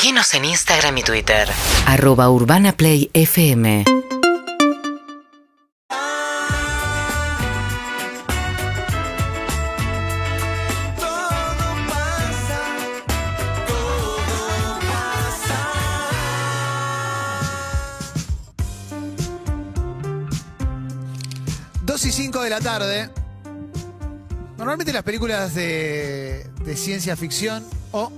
Seguinos en Instagram y Twitter. Arroba Urbana Play FM. Todo pasa, todo pasa. Dos y 5 de la tarde. Normalmente las películas de, de ciencia ficción o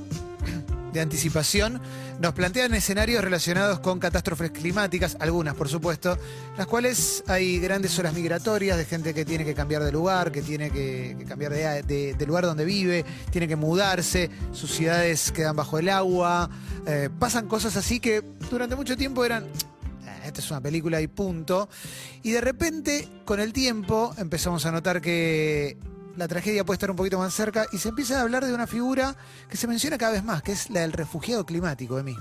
de anticipación nos plantean escenarios relacionados con catástrofes climáticas, algunas por supuesto, las cuales hay grandes olas migratorias de gente que tiene que cambiar de lugar, que tiene que, cambiar de, lugar donde vive, tiene que mudarse, sus ciudades quedan bajo el agua, eh, pasan cosas así que durante mucho tiempo eran "Ah, esta es una película y punto. Y de repente, con el tiempo, empezamos a notar que la tragedia puede estar un poquito más cerca y se empieza a hablar de una figura que se menciona cada vez más, que es la del refugiado climático, de mí.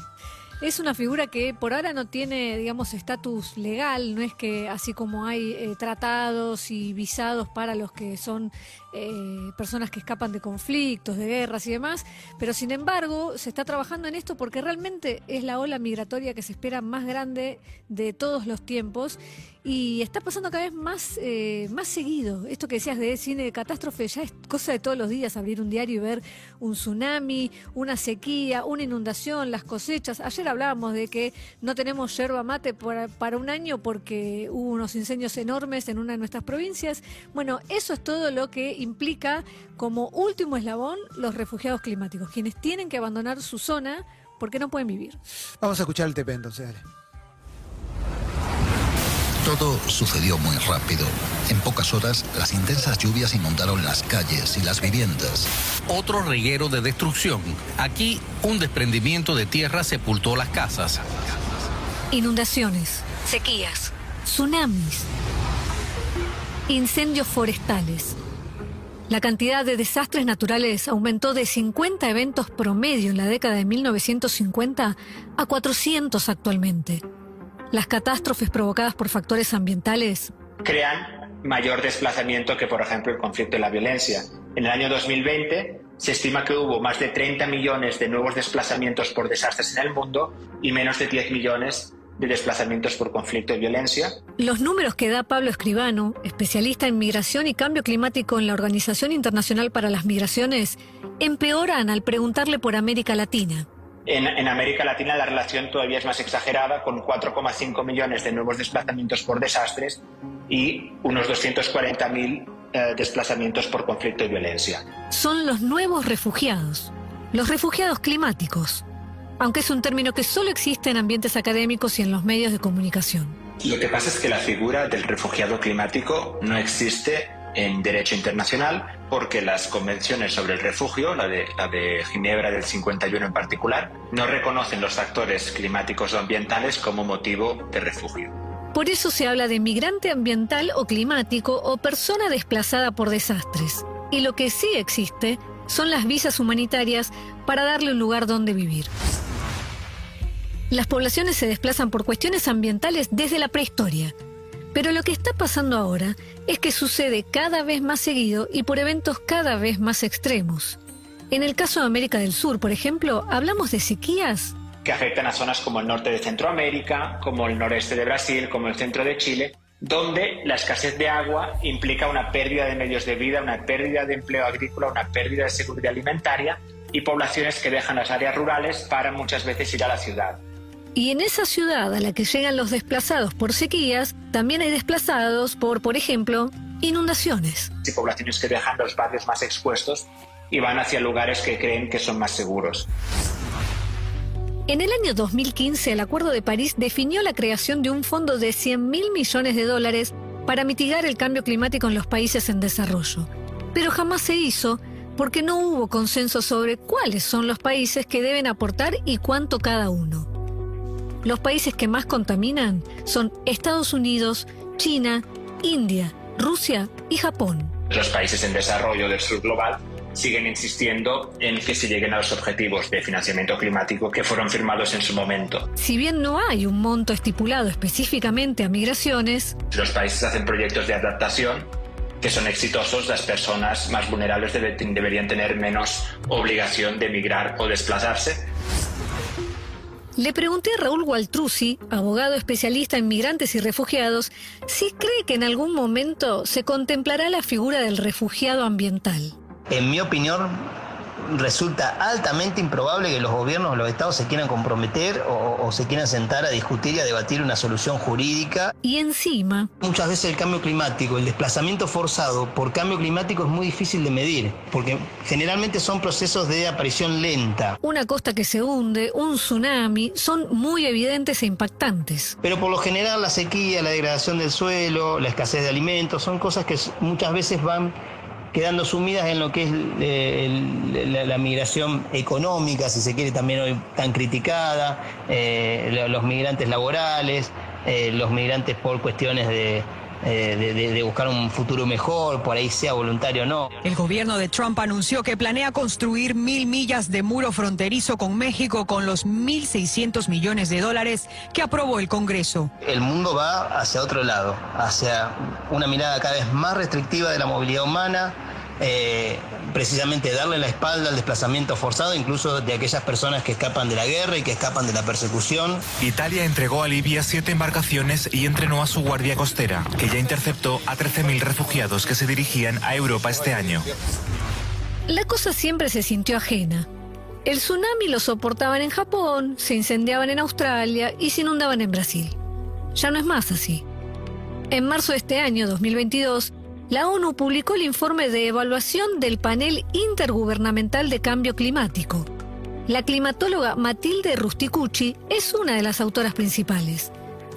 Es una figura que por ahora no tiene, digamos, estatus legal, no es que así como hay eh, tratados y visados para los que son eh, personas que escapan de conflictos, de guerras y demás, pero sin embargo se está trabajando en esto porque realmente es la ola migratoria que se espera más grande de todos los tiempos y está pasando cada vez más, eh, más seguido. Esto que decías de cine de catástrofe ya es cosa de todos los días, abrir un diario y ver un tsunami, una sequía, una inundación, las cosechas. Ayer hablábamos de que no tenemos yerba mate para, para un año porque hubo unos incendios enormes en una de nuestras provincias. Bueno, eso es todo lo que implica como último eslabón los refugiados climáticos, quienes tienen que abandonar su zona porque no pueden vivir. Vamos a escuchar el TP entonces, dale. Todo sucedió muy rápido. En pocas horas, las intensas lluvias inundaron las calles y las viviendas. Otro reguero de destrucción. Aquí, un desprendimiento de tierra sepultó las casas. Inundaciones, sequías, tsunamis, incendios forestales. La cantidad de desastres naturales aumentó de 50 eventos promedio en la década de 1950 a 400 actualmente. Las catástrofes provocadas por factores ambientales crean mayor desplazamiento que, por ejemplo, el conflicto y la violencia. En el año 2020 se estima que hubo más de 30 millones de nuevos desplazamientos por desastres en el mundo y menos de 10 millones de desplazamientos por conflicto y violencia. Los números que da Pablo Escribano, especialista en migración y cambio climático en la Organización Internacional para las Migraciones, empeoran al preguntarle por América Latina. En, en América Latina la relación todavía es más exagerada, con 4,5 millones de nuevos desplazamientos por desastres y unos 240.000 eh, desplazamientos por conflicto y violencia. Son los nuevos refugiados, los refugiados climáticos, aunque es un término que solo existe en ambientes académicos y en los medios de comunicación. Lo que pasa es que la figura del refugiado climático no existe en derecho internacional porque las convenciones sobre el refugio, la de, la de Ginebra del 51 en particular, no reconocen los factores climáticos o ambientales como motivo de refugio. Por eso se habla de migrante ambiental o climático o persona desplazada por desastres. Y lo que sí existe son las visas humanitarias para darle un lugar donde vivir. Las poblaciones se desplazan por cuestiones ambientales desde la prehistoria. Pero lo que está pasando ahora es que sucede cada vez más seguido y por eventos cada vez más extremos. En el caso de América del Sur, por ejemplo, hablamos de sequías que afectan a zonas como el norte de Centroamérica, como el noreste de Brasil, como el centro de Chile, donde la escasez de agua implica una pérdida de medios de vida, una pérdida de empleo agrícola, una pérdida de seguridad alimentaria y poblaciones que dejan las áreas rurales para muchas veces ir a la ciudad. Y en esa ciudad a la que llegan los desplazados por sequías, también hay desplazados por, por ejemplo, inundaciones. Y poblaciones que dejan los barrios más expuestos y van hacia lugares que creen que son más seguros. En el año 2015, el Acuerdo de París definió la creación de un fondo de 100 mil millones de dólares para mitigar el cambio climático en los países en desarrollo. Pero jamás se hizo porque no hubo consenso sobre cuáles son los países que deben aportar y cuánto cada uno. Los países que más contaminan son Estados Unidos, China, India, Rusia y Japón. Los países en desarrollo del sur global siguen insistiendo en que se lleguen a los objetivos de financiamiento climático que fueron firmados en su momento. Si bien no hay un monto estipulado específicamente a migraciones, Los países hacen proyectos de adaptación que son exitosos, las personas más vulnerables debe- deberían tener menos obligación de emigrar o desplazarse. Le pregunté a Raúl Gualtruzzi, abogado especialista en migrantes y refugiados, si cree que en algún momento se contemplará la figura del refugiado ambiental. En mi opinión, resulta altamente improbable que los gobiernos o los estados se quieran comprometer o, o se quieran sentar a discutir y a debatir una solución jurídica. Y encima, Muchas veces el cambio climático, el desplazamiento forzado por cambio climático es muy difícil de medir, porque generalmente son procesos de aparición lenta. una costa que se hunde, un tsunami, son muy evidentes e impactantes. Pero por lo general la sequía, la degradación del suelo, la escasez de alimentos, son cosas que muchas veces van quedando sumidas en lo que es eh, el- la, la migración económica, si se quiere también hoy tan criticada, eh, lo- los migrantes laborales, eh, los migrantes por cuestiones de, de- de- de buscar un futuro mejor, por ahí sea voluntario o no. El gobierno de Trump anunció que planea construir mil millas de muro fronterizo con México con los 1.600 millones de dólares que aprobó el Congreso. El mundo va hacia otro lado, hacia una mirada cada vez más restrictiva de la movilidad humana, eh, precisamente darle la espalda al desplazamiento forzado, incluso de aquellas personas que escapan de la guerra y que escapan de la persecución. Italia entregó a Libia siete embarcaciones y entrenó a su guardia costera, que ya interceptó a 13.000 refugiados que se dirigían a Europa este año. La cosa siempre se sintió ajena. El tsunami lo soportaban en Japón, se incendiaban en Australia y se inundaban en Brasil. Ya no es más así. En marzo de este año, 2022, la ONU publicó el informe de evaluación del panel intergubernamental de cambio climático. La climatóloga Matilde Rusticucci es una de las autoras principales.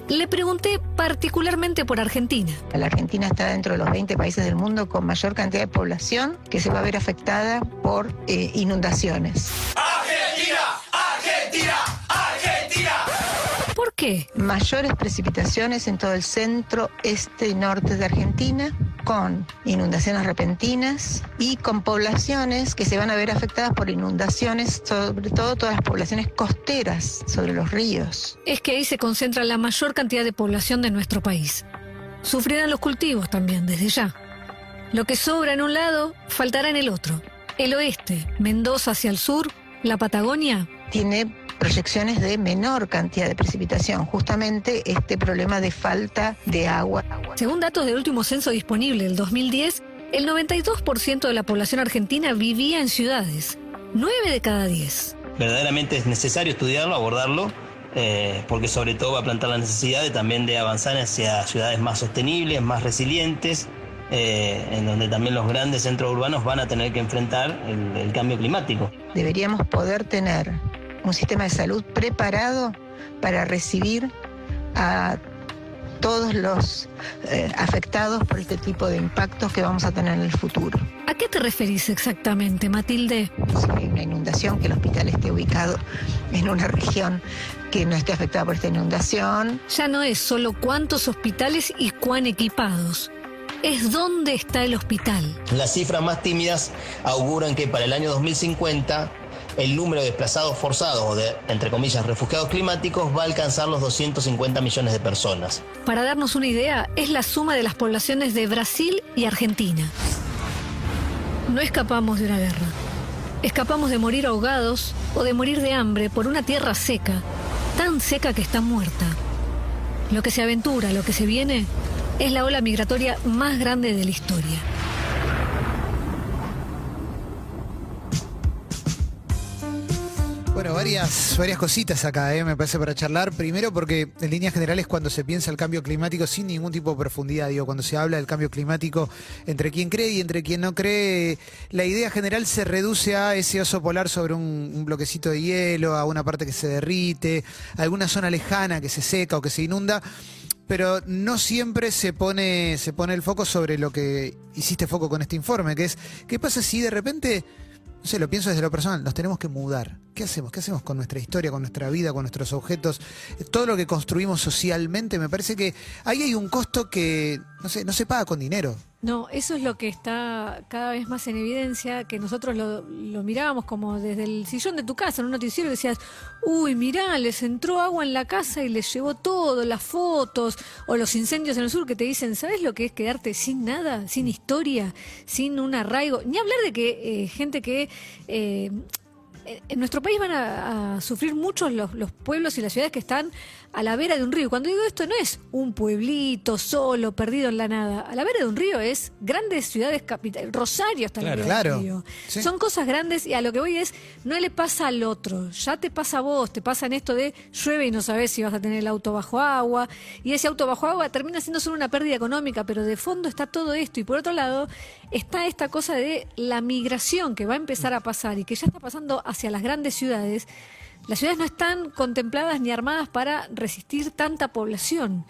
Le pregunté particularmente por Argentina. La Argentina está dentro de los 20 países del mundo con mayor cantidad de población que se va a ver afectada por eh, inundaciones. Argentina, qué? Mayores precipitaciones en todo el centro, este y norte de Argentina, con inundaciones repentinas y con poblaciones que se van a ver afectadas por inundaciones, sobre todo todas las poblaciones costeras sobre los ríos. es que ahí se concentra la mayor cantidad de población de nuestro país. Sufrirán los cultivos también, desde ya. Lo que sobra en un lado, faltará en el otro. El oeste, Mendoza hacia el sur, la Patagonia, Tiene proyecciones de menor cantidad de precipitación, justamente este problema de falta de agua. según datos del último censo disponible del 2010, el 92% de la población argentina vivía en ciudades. 9 de cada 10. Verdaderamente es necesario estudiarlo, abordarlo, eh, porque sobre todo va a plantar la necesidad de también de avanzar hacia ciudades más sostenibles, más resilientes, eh, en donde también los grandes centros urbanos van a tener que enfrentar el- el cambio climático. Deberíamos poder tener un sistema de salud preparado para recibir a todos los eh, afectados por este tipo de impactos que vamos a tener en el futuro. ¿A qué te referís exactamente, Matilde? Si hay una inundación, que el hospital esté ubicado en una región que no esté afectada por esta inundación. Ya no es solo cuántos hospitales y cuán equipados. Es dónde está el hospital. Las cifras más tímidas auguran que para el año 2050 el número de desplazados forzados o de, entre comillas, refugiados climáticos va a alcanzar los 250 millones de personas. Para darnos una idea, es la suma de las poblaciones de Brasil y Argentina. No escapamos de una guerra. Escapamos de morir ahogados o de morir de hambre por una tierra seca, tan seca que está muerta. Lo que se aventura, lo que se viene, es la ola migratoria más grande de la historia. Varias, varias cositas acá, ¿eh? me parece, para charlar. Primero porque en líneas generales cuando se piensa el cambio climático sin ningún tipo de profundidad, digo, cuando se habla del cambio climático entre quien cree y entre quien no cree, la idea general se reduce a ese oso polar sobre un, bloquecito de hielo, a una parte que se derrite, a alguna zona lejana que se seca o que se inunda. Pero no siempre se pone, se pone el foco sobre lo que hiciste foco con este informe, que es, ¿qué pasa si de repente no sé, lo pienso desde lo personal, nos tenemos que mudar. ¿Qué hacemos? ¿Qué hacemos con nuestra historia, con nuestra vida, con nuestros objetos? Eh, Todo lo que construimos socialmente, me parece que ahí hay un costo que, no sé, no se paga con dinero. No, eso es lo que está cada vez más en evidencia, que nosotros lo, mirábamos como desde el sillón de tu casa, en un noticiero, decías, uy, mirá, les entró agua en la casa y les llevó todo, las fotos, o los incendios en el sur que te dicen, ¿sabes lo que es quedarte sin nada, sin historia, sin un arraigo? Ni hablar de que eh, gente que... eh, en nuestro país van a, a sufrir muchos los, los pueblos y las ciudades que están a la vera de un río. Cuando digo esto no es un pueblito solo, perdido en la nada. A la vera de un río es grandes ciudades capitales. Rosario está en la Claro. vera Claro. del río. Sí. Son cosas grandes y a lo que voy es, no le pasa al otro, ya te pasa a vos, te pasa en esto de llueve y no sabes si vas a tener el auto bajo agua, y ese auto bajo agua termina siendo solo una pérdida económica, pero de fondo está todo esto, y por otro lado está esta cosa de la migración que va a empezar a pasar y que ya está pasando hacia las grandes ciudades. Las ciudades no están contempladas ni armadas para resistir tanta población.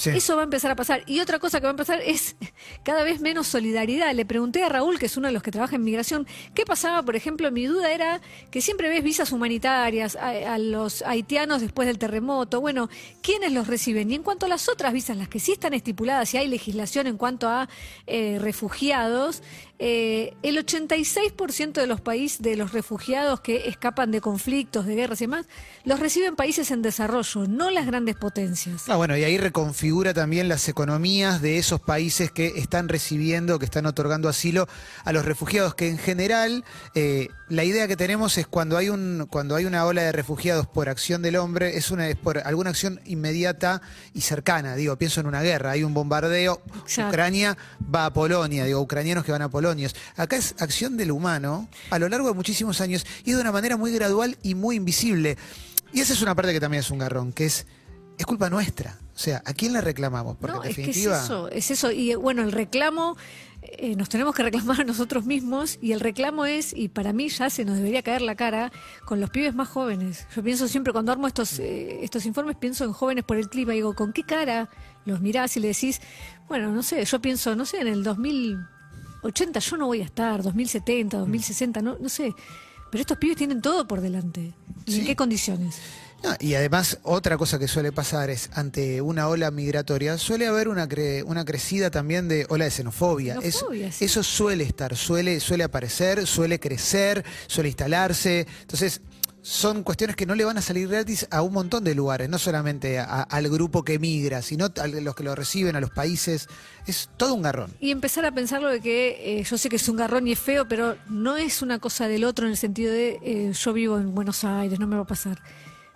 Sí. Eso va a empezar a pasar. Y otra cosa que va a empezar es cada vez menos solidaridad. Le pregunté a Raúl, que es uno de los que trabaja en migración, qué pasaba, por ejemplo, mi duda era que siempre ves visas humanitarias a, a los haitianos después del terremoto. Bueno, ¿quiénes los reciben? Y en cuanto a las otras visas, las que sí están estipuladas y hay legislación en cuanto a eh, refugiados, eh, el 86% de los países, de los refugiados que escapan de conflictos, de guerras y demás, los reciben países en desarrollo, no las grandes potencias. Ah, bueno, y ahí reconfigura también las economías de esos países que están recibiendo, que están otorgando asilo a los refugiados, que en general eh, la idea que tenemos es cuando hay un cuando hay una ola de refugiados por acción del hombre, es una es por alguna acción inmediata y cercana. Digo, pienso en una guerra, hay un bombardeo, Exacto. Ucrania va a Polonia, digo, ucranianos que van a Polonia. Acá es acción del humano a lo largo de muchísimos años y de una manera muy gradual y muy invisible. Y esa es una parte que también es un garrón, que es es culpa nuestra. O sea, ¿a quién le reclamamos? Porque No, en es que es definitiva. eso, es eso. Y eh, bueno, el reclamo, eh, nos tenemos que reclamar a nosotros mismos y el reclamo es, y para mí ya se nos debería caer la cara, con los pibes más jóvenes. Yo pienso siempre, cuando armo estos, eh, estos informes, pienso en jóvenes por el clima. Digo, ¿con qué cara los mirás y le decís, bueno, no sé, yo pienso, no sé, en el 2080 yo no voy a estar, 2070, 2060, no, no sé. Pero estos pibes tienen todo por delante. ¿Y en qué condiciones? No, y además, otra cosa que suele pasar es, ante una ola migratoria, suele haber una, cre- una crecida también de ola de xenofobia. Es- Xenofobia, sí. Eso suele estar, suele, suele aparecer, suele crecer, suele instalarse. Entonces, son cuestiones que no le van a salir gratis a un montón de lugares, no solamente a- al grupo que migra, sino a los que lo reciben, a los países. Es todo un garrón. Y empezar a pensarlo de que eh, yo sé que es un garrón y es feo, pero no es una cosa del otro en el sentido de eh, yo vivo en Buenos Aires, no me va a pasar.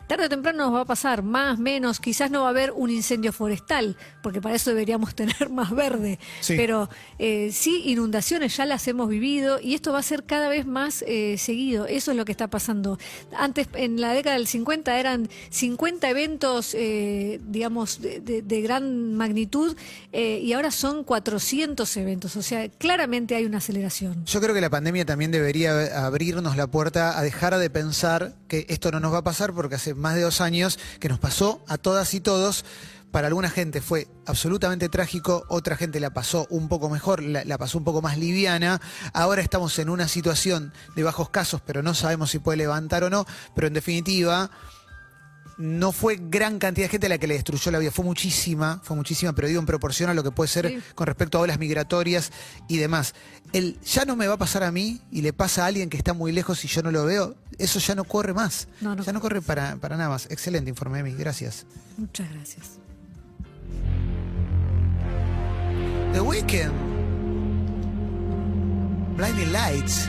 Tarde o temprano nos va a pasar, más, menos, quizás no va a haber un incendio forestal, porque para eso deberíamos tener más verde. Sí. Pero eh, sí, inundaciones ya las hemos vivido y esto va a ser cada vez más eh, seguido. Eso es lo que está pasando. Antes, en la década del 50, eran 50 eventos, eh, digamos, de, de- de gran magnitud eh, y ahora son 400 eventos. O sea, claramente hay una aceleración. Yo creo que la pandemia también debería abrirnos la puerta a dejar de pensar esto no nos va a pasar porque hace más de dos años que nos pasó a todas y todos. Para alguna gente fue absolutamente trágico, otra gente la pasó un poco mejor, la pasó un poco más liviana. Ahora estamos en una situación de bajos casos, pero no sabemos si puede levantar o no. Pero en definitiva, no fue gran cantidad de gente la que le destruyó la vida, fue muchísima, fue muchísima, pero digo en proporción a lo que puede ser Sí. con respecto a olas migratorias y demás. El ya no me va a pasar a mí y le pasa a alguien que está muy lejos y yo no lo veo, eso ya no corre más. No, no ya no corre para, para nada más. Excelente informe, Emi, gracias. Muchas gracias. The Weeknd. Blinding Lights.